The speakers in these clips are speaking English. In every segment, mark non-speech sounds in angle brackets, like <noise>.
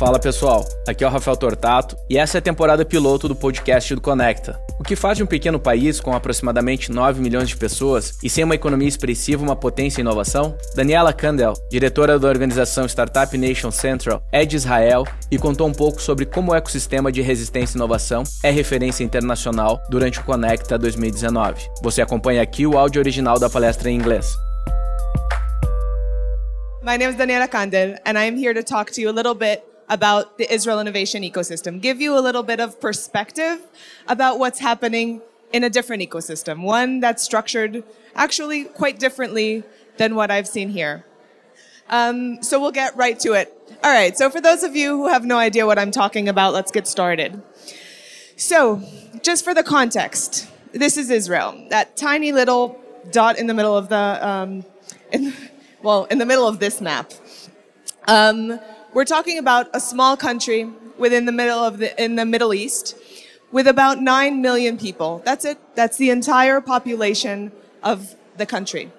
Fala pessoal, aqui é o Rafael Tortato e essa é a temporada piloto do podcast do Conecta. O que faz de um pequeno país com aproximadamente 9 milhões de pessoas e sem uma economia expressiva uma potência em inovação? Daniela Kandel, diretora da organização Startup Nation Central, é de Israel e contou um pouco sobre como o ecossistema de resistência e inovação é referência internacional durante o Conecta 2019. Você acompanha aqui o áudio original da palestra em inglês. My name is Daniela Kandel, and I am here to talk to you a little bit about the Israel innovation ecosystem, give you a little bit of perspective about what's happening in a different ecosystem, one that's structured actually quite differently than what I've seen here. Um, so we'll get right to it. All right, so for those of you who have no idea what I'm talking about, let's get started. So, just for the context, this is Israel, that tiny little dot in the middle of the, um, in, <laughs> well, in the middle of this map. Um, we're talking about a small country within the middle of the, in the Middle East with about 9 million people. That's it. That's the entire population of the country.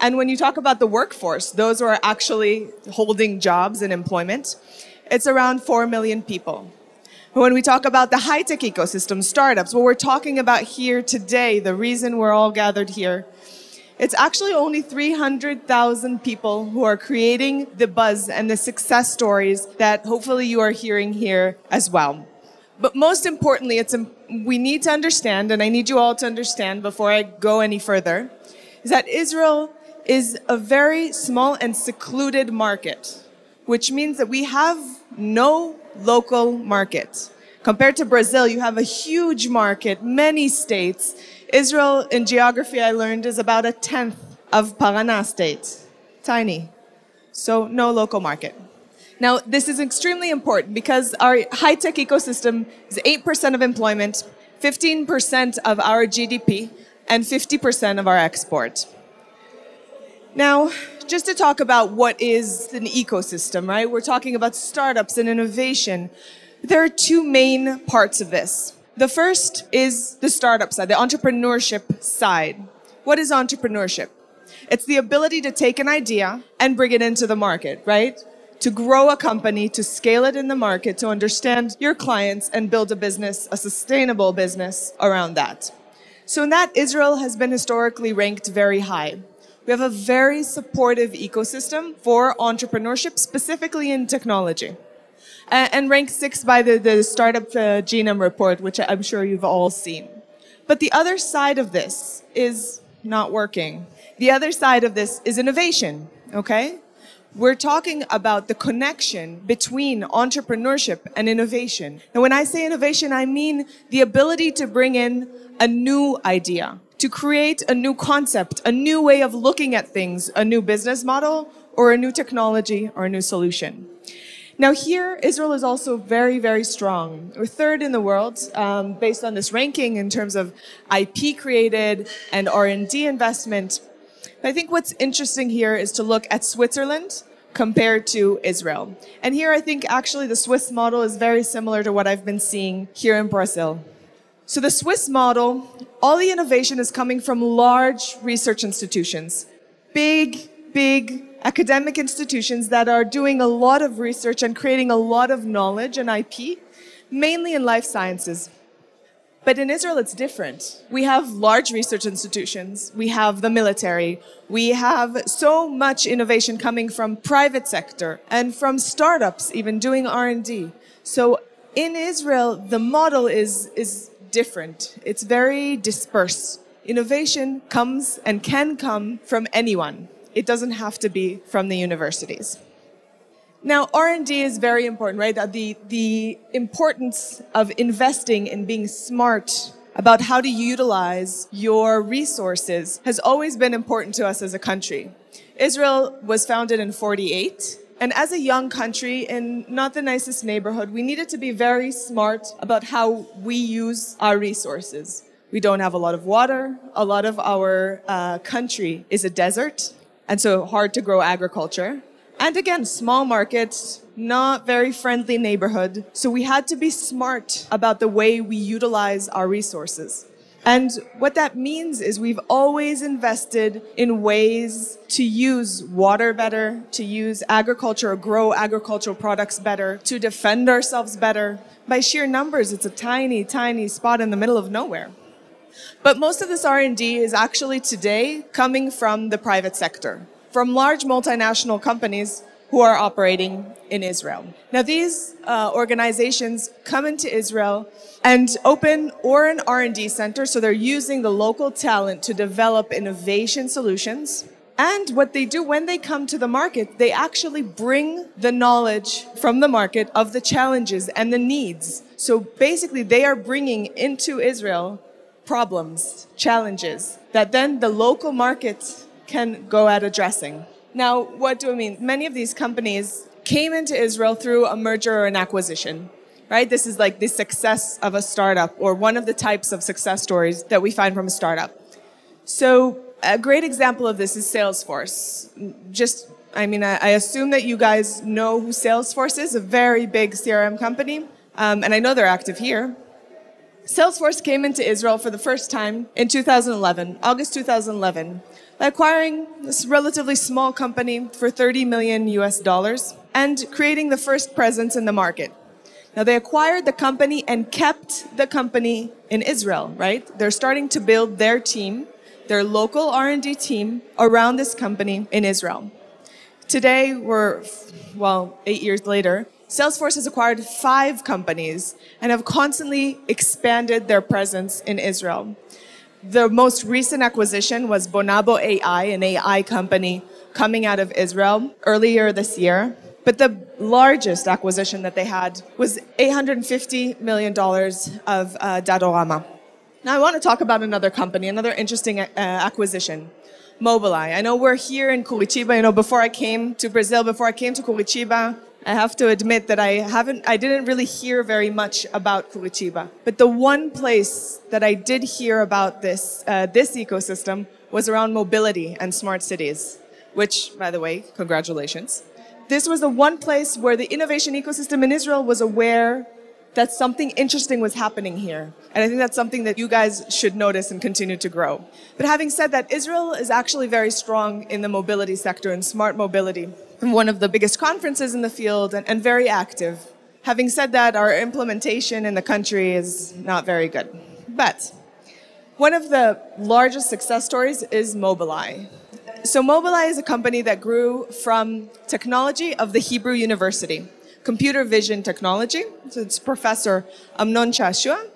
And when you talk about the workforce, those who are actually holding jobs and employment, it's around 4 million people. When we talk about the high tech ecosystem, startups, what we're talking about here today, the reason we're all gathered here, it's actually only 300,000 people who are creating the buzz and the success stories that hopefully you are hearing here as well. But most importantly, it's, we need to understand, and I need you all to understand before I go any further, is that Israel is a very small and secluded market, which means that we have no local market. Compared to Brazil, you have a huge market, many states, Israel, in geography, I learned, is about a tenth of Paraná state. Tiny. So, no local market. Now, this is extremely important because our high tech ecosystem is 8% of employment, 15% of our GDP, and 50% of our export. Now, just to talk about what is an ecosystem, right? We're talking about startups and innovation. There are two main parts of this. The first is the startup side, the entrepreneurship side. What is entrepreneurship? It's the ability to take an idea and bring it into the market, right? To grow a company, to scale it in the market, to understand your clients and build a business, a sustainable business around that. So in that, Israel has been historically ranked very high. We have a very supportive ecosystem for entrepreneurship, specifically in technology and ranked sixth by the, the Startup uh, Genome Report, which I'm sure you've all seen. But the other side of this is not working. The other side of this is innovation, okay? We're talking about the connection between entrepreneurship and innovation. And when I say innovation, I mean the ability to bring in a new idea, to create a new concept, a new way of looking at things, a new business model, or a new technology, or a new solution. Now here, Israel is also very, very strong. We're third in the world um, based on this ranking in terms of IP created and R&D investment. But I think what's interesting here is to look at Switzerland compared to Israel. And here I think actually the Swiss model is very similar to what I've been seeing here in Brazil. So the Swiss model, all the innovation is coming from large research institutions. Big, big academic institutions that are doing a lot of research and creating a lot of knowledge and IP, mainly in life sciences. But in Israel, it's different. We have large research institutions. We have the military. We have so much innovation coming from private sector and from startups even doing R&D. So in Israel, the model is, is different. It's very dispersed. Innovation comes and can come from anyone. It doesn't have to be from the universities. Now, R&D is very important, right? The, the importance of investing and being smart about how to utilize your resources has always been important to us as a country. Israel was founded in 48. And as a young country in not the nicest neighborhood, we needed to be very smart about how we use our resources. We don't have a lot of water. A lot of our uh, country is a desert and so hard to grow agriculture. And again, small markets, not very friendly neighborhood. So we had to be smart about the way we utilize our resources. And what that means is we've always invested in ways to use water better, to use agriculture or grow agricultural products better, to defend ourselves better. By sheer numbers, it's a tiny, tiny spot in the middle of nowhere. But most of this R&D is actually today coming from the private sector, from large multinational companies who are operating in Israel. Now, these uh, organizations come into Israel and open or an R&D center, so they're using the local talent to develop innovation solutions. And what they do when they come to the market, they actually bring the knowledge from the market of the challenges and the needs. So basically, they are bringing into Israel problems, challenges that then the local market can go at addressing. Now, what do I mean? Many of these companies came into Israel through a merger or an acquisition, right? This is like the success of a startup or one of the types of success stories that we find from a startup. So, a great example of this is Salesforce. Just, I mean, I, assume that you guys know who Salesforce is, a very big CRM company, um, and I know they're active here. Salesforce came into Israel for the first time in 2011, August 2011 by acquiring this relatively small company for 30 million US dollars and creating the first presence in the market. Now they acquired the company and kept the company in Israel, right? They're starting to build their team, their local R&D team around this company in Israel. Today we're well, 8 years later, Salesforce has acquired 5 companies and have constantly expanded their presence in Israel. The most recent acquisition was Bonobo AI, an AI company coming out of Israel earlier this year. But the largest acquisition that they had was $850 million of uh, Datorama. Now, I want to talk about another company, another interesting uh, acquisition. Mobileye. I know we're here in Curitiba. You know, before I came to Brazil, before I came to Curitiba, I have to admit that I haven't, I didn't really hear very much about Curitiba. But the one place that I did hear about this, uh, this ecosystem was around mobility and smart cities, which, by the way, congratulations. This was the one place where the innovation ecosystem in Israel was aware that something interesting was happening here. And I think that's something that you guys should notice and continue to grow. But having said that, Israel is actually very strong in the mobility sector and smart mobility one of the biggest conferences in the field and, and very active. Having said that, our implementation in the country is not very good. But one of the largest success stories is Mobileye. So Mobileye is a company that grew from technology of the Hebrew University, computer vision technology. So it's Professor Amnon Shashua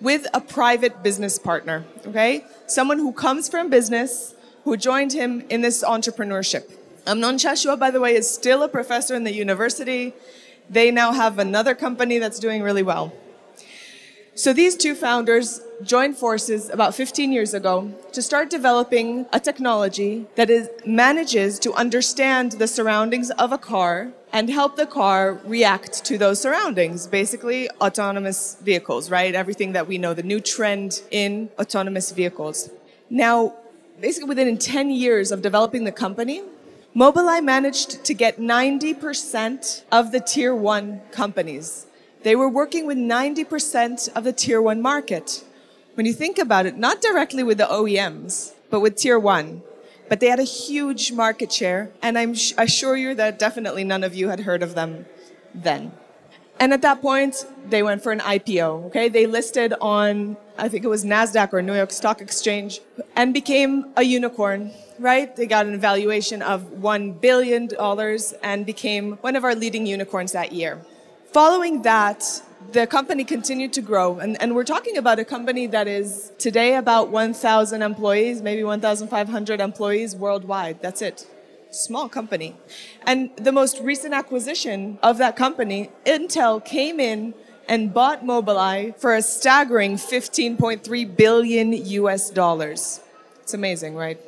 with a private business partner, okay? Someone who comes from business, who joined him in this entrepreneurship. Amnon Shashua, by the way, is still a professor in the university. They now have another company that's doing really well. So these two founders joined forces about 15 years ago to start developing a technology that is, manages to understand the surroundings of a car and help the car react to those surroundings. Basically, autonomous vehicles, right? Everything that we know, the new trend in autonomous vehicles. Now, basically within 10 years of developing the company, Mobileye managed to get 90% of the tier one companies. They were working with 90% of the tier one market. When you think about it, not directly with the OEMs, but with tier one. But they had a huge market share, and I'm assure you that definitely none of you had heard of them then. And at that point, they went for an IPO. Okay, they listed on I think it was Nasdaq or New York Stock Exchange, and became a unicorn. Right? They got an valuation of one billion dollars and became one of our leading unicorns that year. Following that, the company continued to grow. And, and, we're talking about a company that is today about 1,000 employees, maybe 1,500 employees worldwide. That's it small company. And the most recent acquisition of that company, Intel came in and bought Mobileye for a staggering 15.3 billion US dollars. It's amazing, right?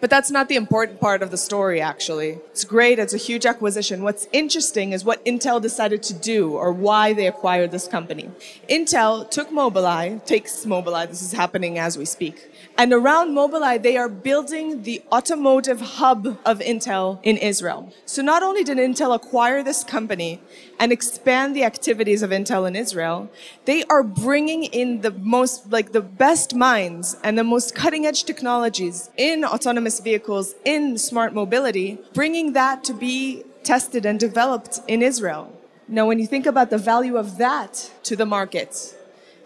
But that's not the important part of the story, actually. It's great, it's a huge acquisition. What's interesting is what Intel decided to do or why they acquired this company. Intel took Mobileye, takes Mobileye, this is happening as we speak. And around Mobileye, they are building the automotive hub of Intel in Israel. So not only did Intel acquire this company and expand the activities of Intel in Israel, they are bringing in the most, like the best minds and the most cutting edge technologies in autonomous vehicles, in smart mobility, bringing that to be tested and developed in Israel. Now, when you think about the value of that to the market,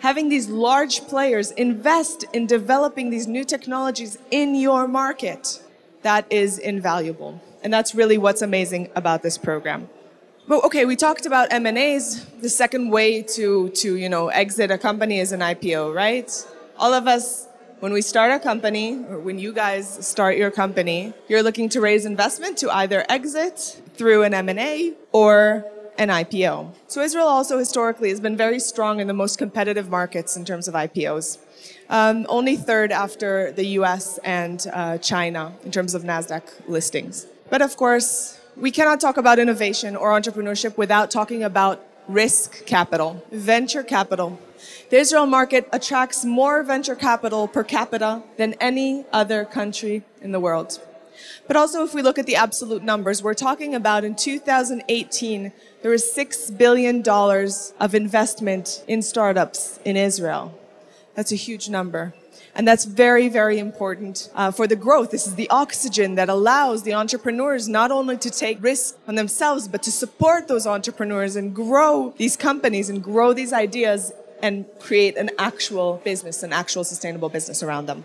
having these large players invest in developing these new technologies in your market, that is invaluable. And that's really what's amazing about this program. But okay, we talked about M&As. The second way to, to you know, exit a company is an IPO, right? All of us, when we start a company, or when you guys start your company, you're looking to raise investment to either exit through an M&A or an IPO. So Israel also historically has been very strong in the most competitive markets in terms of IPOs. Um, only third after the US and uh, China in terms of NASDAQ listings. But of course, we cannot talk about innovation or entrepreneurship without talking about risk capital, venture capital. The Israel market attracts more venture capital per capita than any other country in the world. But also, if we look at the absolute numbers, we're talking about in 2018, there was $6 billion of investment in startups in Israel. That's a huge number. And that's very, very important uh, for the growth. This is the oxygen that allows the entrepreneurs not only to take risks on themselves, but to support those entrepreneurs and grow these companies and grow these ideas and create an actual business, an actual sustainable business around them.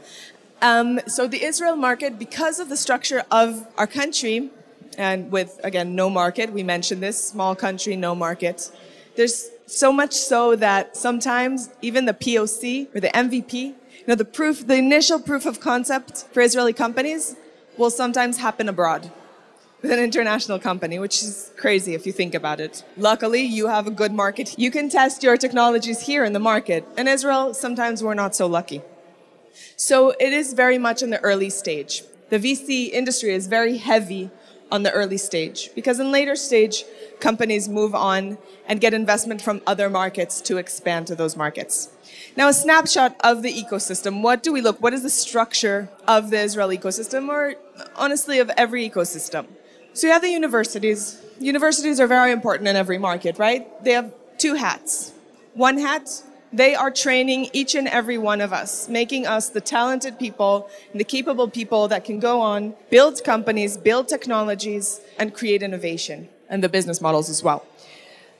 Um, so the Israel market, because of the structure of our country, and with again no market, we mentioned this small country, no market. There's so much so that sometimes even the POC or the MVP, you know, the proof, the initial proof of concept for Israeli companies will sometimes happen abroad with an international company, which is crazy if you think about it. Luckily, you have a good market. You can test your technologies here in the market. In Israel, sometimes we're not so lucky. So it is very much in the early stage. The VC industry is very heavy on the early stage because in later stage, companies move on and get investment from other markets to expand to those markets. Now, a snapshot of the ecosystem. What do we look? What is the structure of the Israel ecosystem, or honestly, of every ecosystem? So you have the universities. Universities are very important in every market, right? They have two hats. One hat they are training each and every one of us, making us the talented people and the capable people that can go on, build companies, build technologies, and create innovation and the business models as well.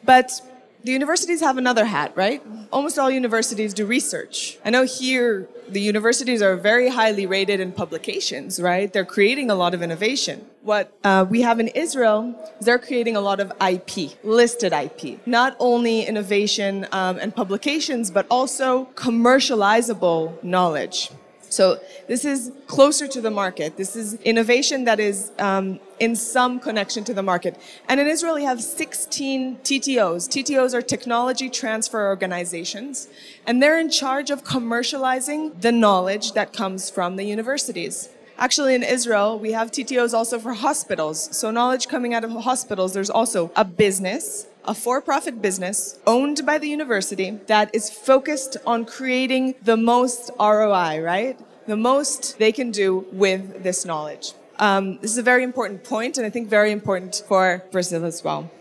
But the universities have another hat, right? Almost all universities do research. I know here the universities are very highly rated in publications, right? They're creating a lot of innovation. What uh, we have in Israel is they're creating a lot of IP, listed IP. Not only innovation um, and publications, but also commercializable knowledge. So this is closer to the market. This is innovation that is um, in some connection to the market. And in Israel, we have 16 TTOs. TTOs are technology transfer organizations, and they're in charge of commercializing the knowledge that comes from the universities. Actually, in Israel, we have TTOs also for hospitals. So knowledge coming out of hospitals, there's also a business a for profit business owned by the university that is focused on creating the most ROI, right? The most they can do with this knowledge. Um, this is a very important point, and I think very important for Brazil as well.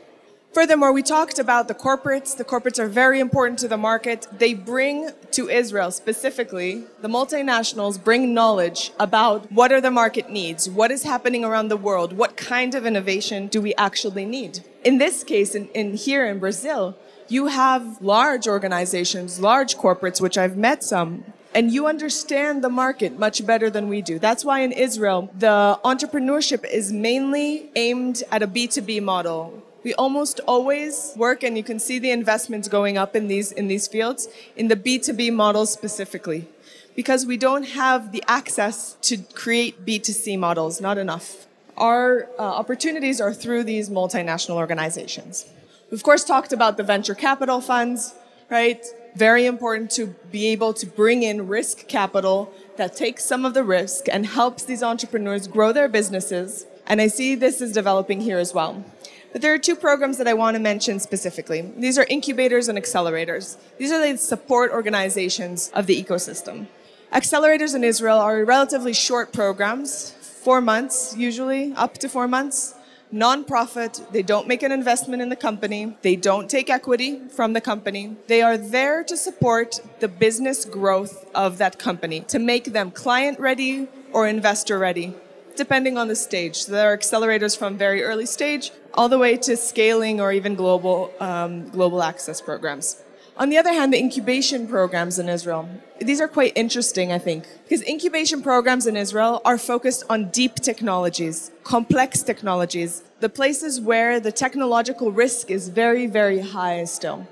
Furthermore, we talked about the corporates. The corporates are very important to the market. They bring to Israel specifically, the multinationals bring knowledge about what are the market needs, what is happening around the world, what kind of innovation do we actually need. In this case, in, in here in Brazil, you have large organizations, large corporates, which I've met some, and you understand the market much better than we do. That's why in Israel, the entrepreneurship is mainly aimed at a B2B model we almost always work, and you can see the investments going up in these, in these fields, in the B2B models specifically. Because we don't have the access to create B2C models, not enough. Our uh, opportunities are through these multinational organizations. we've of course, talked about the venture capital funds, right? Very important to be able to bring in risk capital that takes some of the risk and helps these entrepreneurs grow their businesses. And I see this is developing here as well. But there are two programs that I want to mention specifically. These are incubators and accelerators. These are the support organizations of the ecosystem. Accelerators in Israel are relatively short programs, four months usually, up to four months. Non-profit, they don't make an investment in the company, they don't take equity from the company. They are there to support the business growth of that company, to make them client ready or investor ready, depending on the stage. There are accelerators from very early stage all the way to scaling or even global, um, global access programs. On the other hand, the incubation programs in Israel, these are quite interesting, I think, because incubation programs in Israel are focused on deep technologies, complex technologies, the places where the technological risk is very, very high still.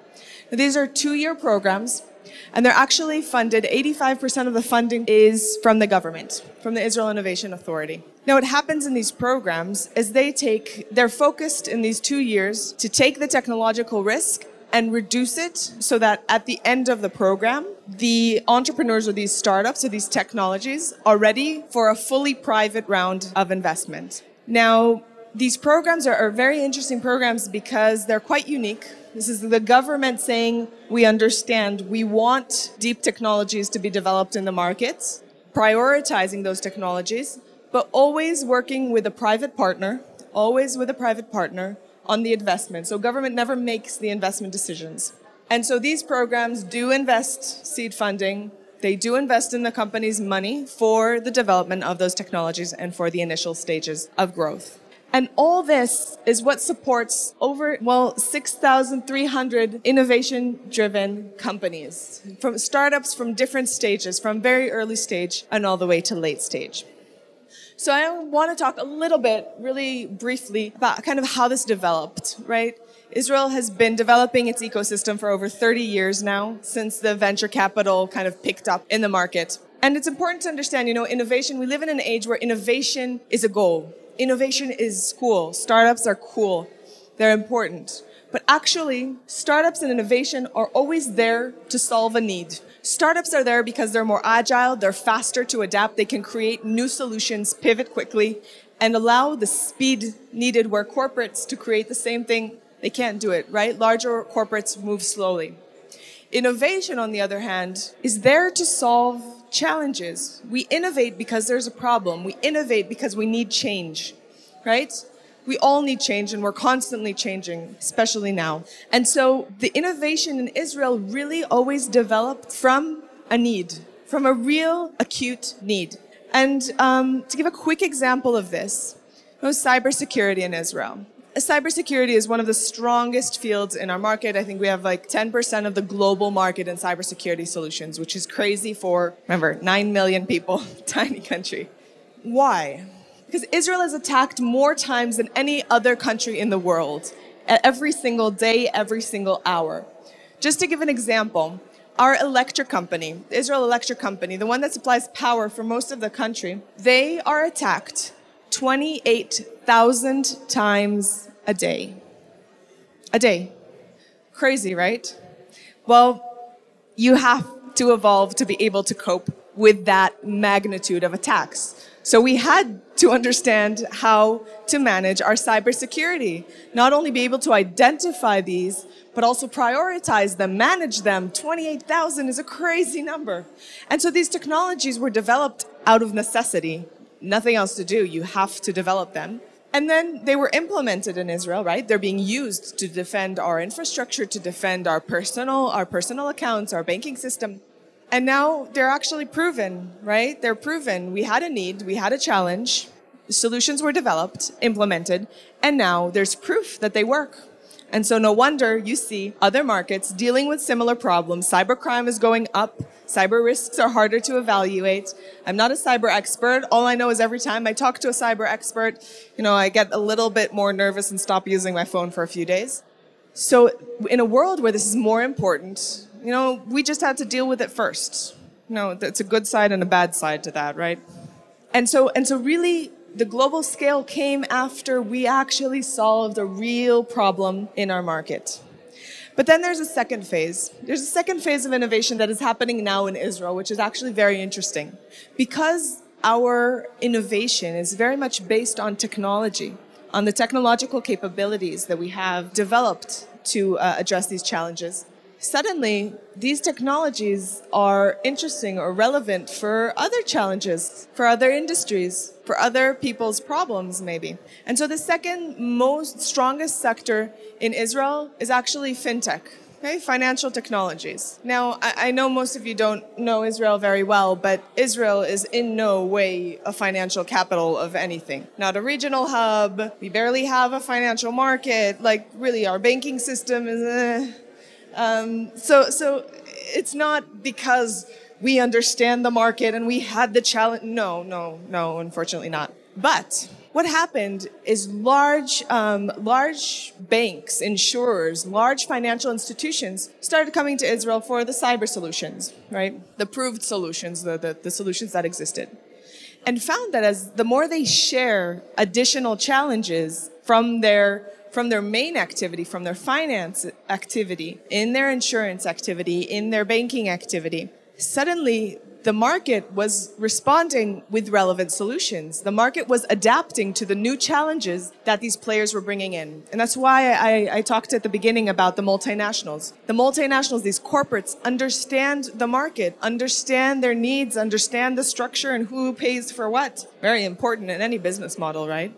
These are two year programs, and they're actually funded, 85% of the funding is from the government, from the Israel Innovation Authority. Now, what happens in these programs is they take, they're focused in these two years to take the technological risk and reduce it so that at the end of the program, the entrepreneurs or these startups or these technologies are ready for a fully private round of investment. Now, these programs are, are, very interesting programs because they're quite unique. This is the government saying, we understand, we want deep technologies to be developed in the markets, prioritizing those technologies, but always working with a private partner, always with a private partner on the investment. So government never makes the investment decisions. And so these programs do invest seed funding. They do invest in the company's money for the development of those technologies and for the initial stages of growth. And all this is what supports over, well, 6,300 innovation driven companies from startups from different stages, from very early stage and all the way to late stage. So I want to talk a little bit, really briefly, about kind of how this developed, right? Israel has been developing its ecosystem for over 30 years now, since the venture capital kind of picked up in the market. And it's important to understand, you know, innovation, we live in an age where innovation is a goal. Innovation is cool. Startups are cool. They're important. But actually, startups and innovation are always there to solve a need. Startups are there because they're more agile, they're faster to adapt, they can create new solutions, pivot quickly, and allow the speed needed where corporates to create the same thing, they can't do it, right? Larger corporates move slowly. Innovation, on the other hand, is there to solve challenges. We innovate because there's a problem. We innovate because we need change, right? we all need change and we're constantly changing, especially now. And so the innovation in Israel really always developed from a need, from a real acute need. And um, to give a quick example of this, was cybersecurity in Israel. Uh, cybersecurity is one of the strongest fields in our market. I think we have like 10% of the global market in cybersecurity solutions, which is crazy for, remember, 9 million people, <laughs> tiny country. Why? Because Israel is attacked more times than any other country in the world, every single day, every single hour. Just to give an example, our electric company, Israel Electric Company, the one that supplies power for most of the country, they are attacked 28,000 times a day. A day. Crazy, right? Well, you have to evolve to be able to cope with that magnitude of attacks. So we had to understand how to manage our cybersecurity. Not only be able to identify these, but also prioritize them, manage them. 28,000 is a crazy number. And so these technologies were developed out of necessity. Nothing else to do. You have to develop them. And then they were implemented in Israel, right? They're being used to defend our infrastructure, to defend our personal, our personal accounts, our banking system. And now they're actually proven, right? They're proven. We had a need, we had a challenge, solutions were developed, implemented, and now there's proof that they work. And so no wonder you see other markets dealing with similar problems. Cybercrime is going up. Cyber risks are harder to evaluate. I'm not a cyber expert. All I know is every time I talk to a cyber expert, you know, I get a little bit more nervous and stop using my phone for a few days. So in a world where this is more important, you know, we just had to deal with it first. You know, it's a good side and a bad side to that, right? And so, and so really, the global scale came after we actually solved a real problem in our market. But then there's a second phase. There's a second phase of innovation that is happening now in Israel, which is actually very interesting. Because our innovation is very much based on technology, on the technological capabilities that we have developed to uh, address these challenges suddenly these technologies are interesting or relevant for other challenges, for other industries, for other people's problems, maybe. And so the second most strongest sector in Israel is actually fintech. Okay, financial technologies. Now, I, know most of you don't know Israel very well, but Israel is in no way a financial capital of anything. Not a regional hub. We barely have a financial market. Like, really, our banking system is. Uh, um, so, so it's not because we understand the market and we had the challenge. No, no, no, unfortunately not. But what happened is large, um, large banks, insurers, large financial institutions started coming to Israel for the cyber solutions, right? The proved solutions, the, the, the solutions that existed. And found that as the more they share additional challenges from their from their main activity, from their finance activity, in their insurance activity, in their banking activity, suddenly the market was responding with relevant solutions. The market was adapting to the new challenges that these players were bringing in. And that's why I, I, talked at the beginning about the multinationals. The multinationals, these corporates, understand the market, understand their needs, understand the structure and who pays for what. Very important in any business model, right?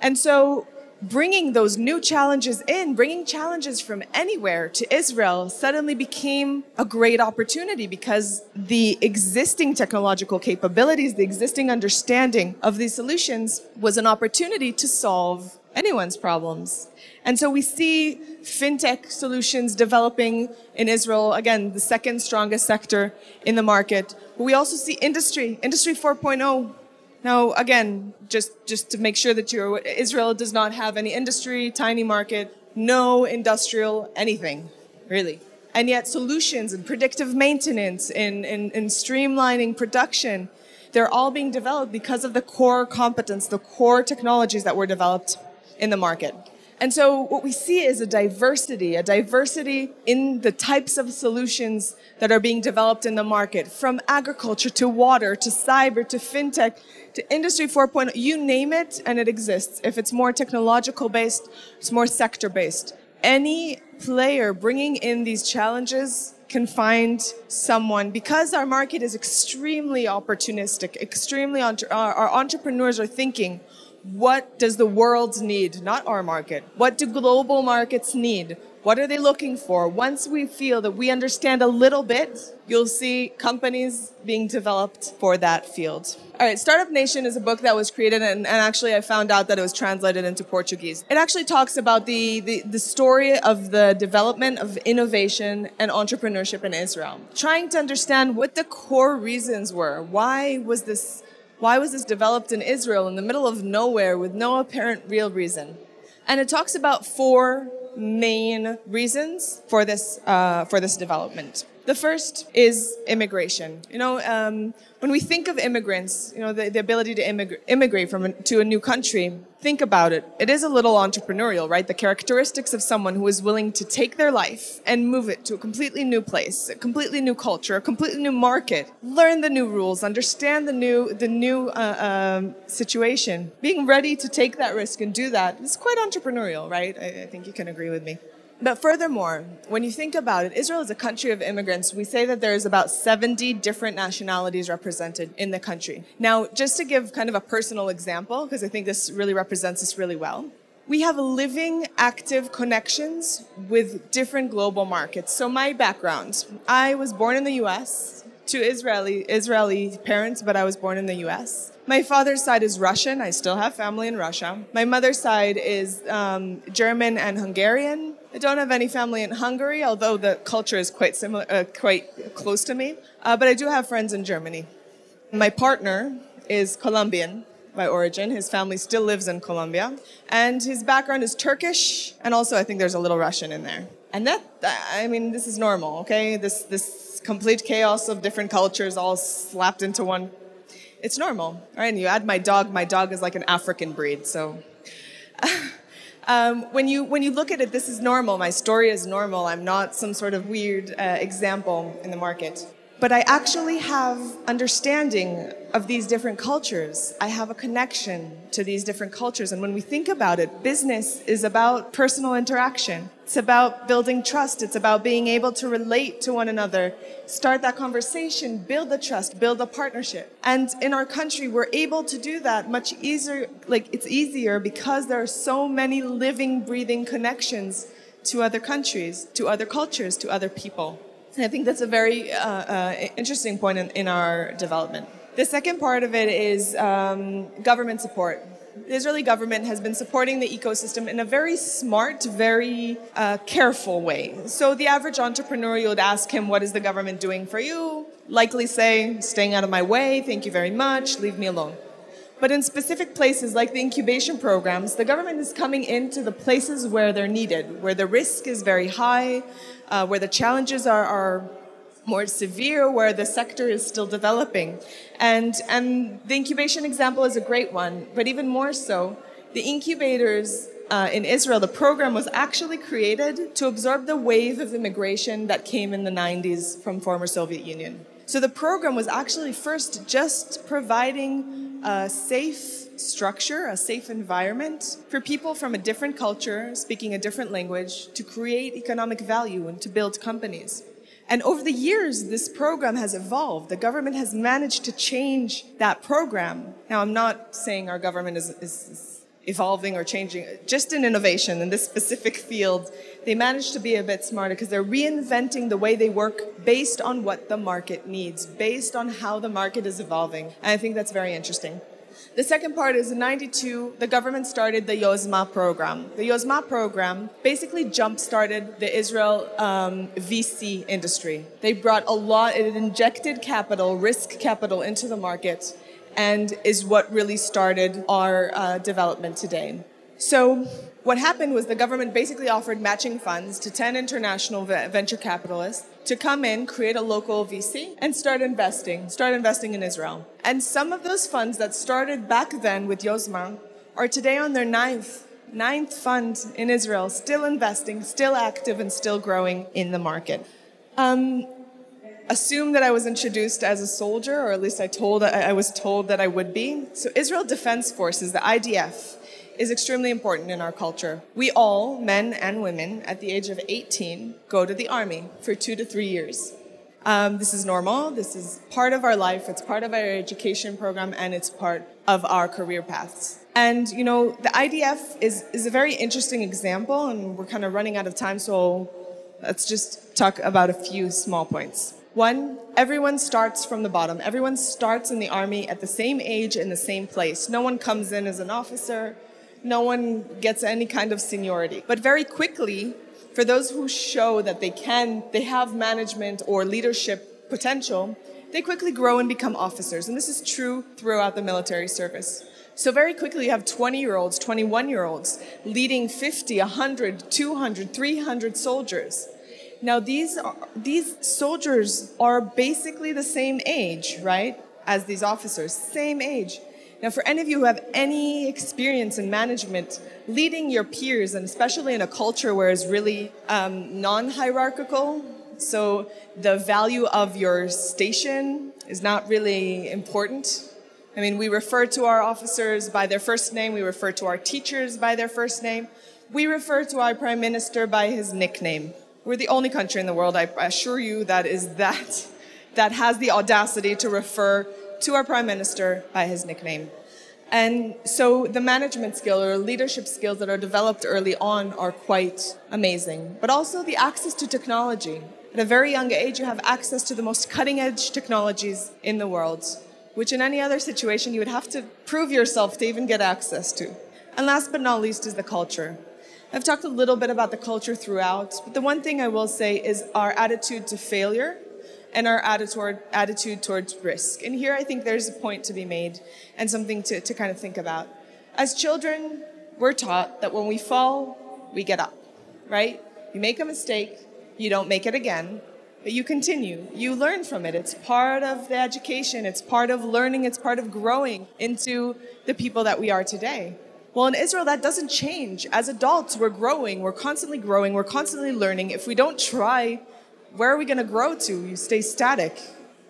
And so bringing those new challenges in, bringing challenges from anywhere to Israel suddenly became a great opportunity because the existing technological capabilities, the existing understanding of these solutions was an opportunity to solve anyone's problems. And so we see fintech solutions developing in Israel, again, the second strongest sector in the market. But we also see industry, industry 4.0 now, again, just, just to make sure that you're, Israel does not have any industry, tiny market, no industrial anything, really. And yet solutions and predictive maintenance and, and, and streamlining production, they're all being developed because of the core competence, the core technologies that were developed in the market. And so what we see is a diversity, a diversity in the types of solutions that are being developed in the market, from agriculture to water to cyber to fintech to industry 4.0, you name it and it exists. If it's more technological based, it's more sector based. Any player bringing in these challenges can find someone because our market is extremely opportunistic, extremely our entrepreneurs are thinking what does the world need? Not our market. What do global markets need? What are they looking for? Once we feel that we understand a little bit, you'll see companies being developed for that field. All right, Startup Nation is a book that was created, and, and, actually, I found out that it was translated into Portuguese. It actually talks about the, the, the story of the development of innovation and entrepreneurship in Israel, trying to understand what the core reasons were. Why was this why was this developed in Israel in the middle of nowhere with no apparent real reason? And it talks about four main reasons for this, uh, for this development. The first is immigration. You know, um, when we think of immigrants, you know, the, the ability to immig- immigrate from a, to a new country, think about it. It is a little entrepreneurial, right? The characteristics of someone who is willing to take their life and move it to a completely new place, a completely new culture, a completely new market, learn the new rules, understand the new the new uh, um, situation. Being ready to take that risk and do that is quite entrepreneurial, right? I, I think you can agree with me. But furthermore, when you think about it, Israel is a country of immigrants. We say that there's about 70 different nationalities represented in the country. Now, just to give kind of a personal example, because I think this really represents us really well, we have living, active connections with different global markets. So my background, I was born in the US to Israeli Israeli parents, but I was born in the US. My father's side is Russian. I still have family in Russia. My mother's side is um, German and Hungarian. I don't have any family in Hungary, although the culture is quite similar, uh, quite close to me. Uh, but I do have friends in Germany. My partner is Colombian by origin. His family still lives in Colombia, and his background is Turkish, and also I think there's a little Russian in there. And that, I mean, this is normal, okay? This this complete chaos of different cultures all slapped into one. It's normal, right? And you add my dog. My dog is like an African breed, so. <laughs> Um, when you when you look at it, this is normal. My story is normal. I'm not some sort of weird uh, example in the market. But I actually have understanding of these different cultures. I have a connection to these different cultures. And when we think about it, business is about personal interaction. It's about building trust. It's about being able to relate to one another, start that conversation, build the trust, build a partnership. And in our country, we're able to do that much easier. Like it's easier because there are so many living, breathing connections to other countries, to other cultures, to other people. I think that's a very uh, uh, interesting point in, in, our development. The second part of it is um, government support. The Israeli government has been supporting the ecosystem in a very smart, very uh, careful way. So the average entrepreneur, you would ask him, What is the government doing for you? Likely say, Staying out of my way, thank you very much, leave me alone. But in specific places like the incubation programs, the government is coming into the places where they're needed, where the risk is very high, uh, where the challenges are, are more severe, where the sector is still developing. And, and the incubation example is a great one, but even more so, the incubators uh, in Israel, the program was actually created to absorb the wave of immigration that came in the 90s from former Soviet Union. So the program was actually first just providing a safe structure, a safe environment for people from a different culture, speaking a different language, to create economic value and to build companies. And over the years, this program has evolved. The government has managed to change that program. Now, I'm not saying our government is, is, is evolving or changing, just in innovation in this specific field, they managed to be a bit smarter because they're reinventing the way they work based on what the market needs, based on how the market is evolving. And I think that's very interesting. The second part is in 92, the government started the Yozma program. The Yozma program basically jump started the Israel um, VC industry. They brought a lot, it injected capital, risk capital into the market and is what really started our uh, development today. So, what happened was the government basically offered matching funds to 10 international venture capitalists to come in, create a local VC, and start investing, start investing in Israel. And some of those funds that started back then with Yozma are today on their ninth, ninth fund in Israel, still investing, still active, and still growing in the market. Um, assume that I was introduced as a soldier, or at least I told I was told that I would be. So Israel Defense Forces, the IDF, is extremely important in our culture. We all, men and women, at the age of 18, go to the army for two to three years. Um, this is normal. This is part of our life. It's part of our education program, and it's part of our career paths. And you know, the IDF is is a very interesting example, and we're kind of running out of time, so let's just talk about a few small points. One, everyone starts from the bottom. Everyone starts in the army at the same age in the same place. No one comes in as an officer. No one gets any kind of seniority. But very quickly, for those who show that they can, they have management or leadership potential, they quickly grow and become officers. And this is true throughout the military service. So very quickly you have 20 year olds, 21 year olds leading 50, 100, 200, 300 soldiers. Now, these, these soldiers are basically the same age, right, as these officers, same age. Now, for any of you who have any experience in management, leading your peers, and especially in a culture where it's really um, non hierarchical, so the value of your station is not really important. I mean, we refer to our officers by their first name, we refer to our teachers by their first name, we refer to our prime minister by his nickname. We're the only country in the world, I assure you, that is that, that has the audacity to refer to our prime minister by his nickname. And so the management skill or leadership skills that are developed early on are quite amazing. But also the access to technology. At a very young age, you have access to the most cutting edge technologies in the world, which in any other situation you would have to prove yourself to even get access to. And last but not least is the culture. I've talked a little bit about the culture throughout, but the one thing I will say is our attitude to failure and our attitude, attitude towards risk. And here I think there's a point to be made and something to, to kind of think about. As children, we're taught that when we fall, we get up, right? You make a mistake, you don't make it again, but you continue. You learn from it. It's part of the education, it's part of learning, it's part of growing into the people that we are today. Well, in Israel, that doesn't change. As adults, we're growing, we're constantly growing, we're constantly learning. If we don't try, where are we going to grow to? You stay static.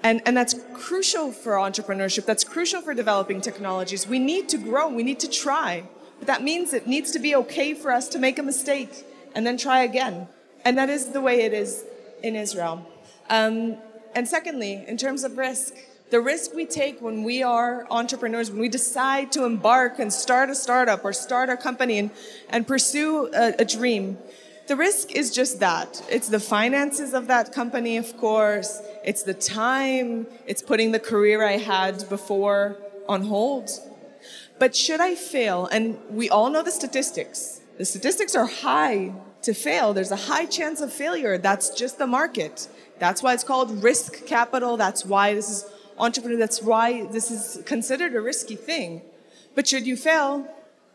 And, and that's crucial for entrepreneurship. That's crucial for developing technologies. We need to grow, we need to try. But that means it needs to be okay for us to make a mistake and then try again. And that is the way it is in Israel. Um, and secondly, in terms of risk, the risk we take when we are entrepreneurs, when we decide to embark and start a startup or start a company and, and pursue a, a dream, the risk is just that. It's the finances of that company, of course. It's the time. It's putting the career I had before on hold. But should I fail, and we all know the statistics, the statistics are high to fail. There's a high chance of failure. That's just the market. That's why it's called risk capital. That's why this is entrepreneur. That's why this is considered a risky thing. But should you fail,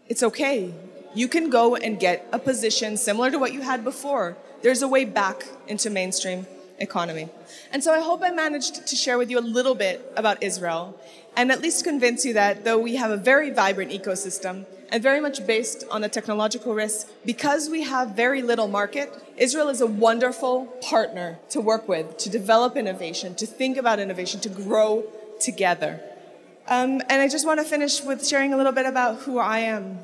it's okay. You can go and get a position similar to what you had before. There's a way back into mainstream economy. And so I hope I managed to share with you a little bit about Israel and at least convince you that though we have a very vibrant ecosystem and very much based on the technological risk, because we have very little market, Israel is a wonderful partner to work with, to develop innovation, to think about innovation, to grow together. Um, and I just want to finish with sharing a little bit about who I am.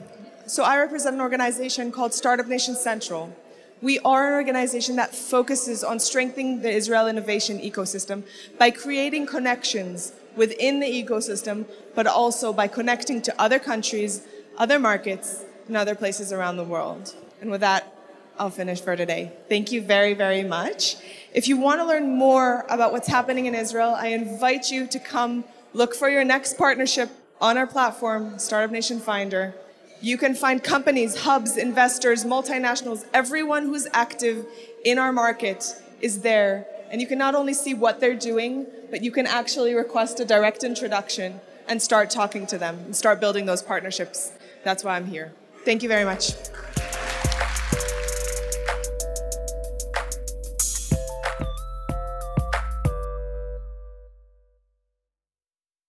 So I represent an organization called Startup Nation Central. We are an organization that focuses on strengthening the Israel innovation ecosystem by creating connections within the ecosystem, but also by connecting to other countries, other markets, and other places around the world. And with that, I'll finish for today. Thank you very, very much. If you want to learn more about what's happening in Israel, I invite you to come look for your next partnership on our platform, Startup Nation Finder. You can find companies, hubs, investors, multinationals, everyone who's active in our market is there. And you can not only see what they're doing, but you can actually request a direct introduction and start talking to them and start building those partnerships. That's why I'm here. Thank you very much.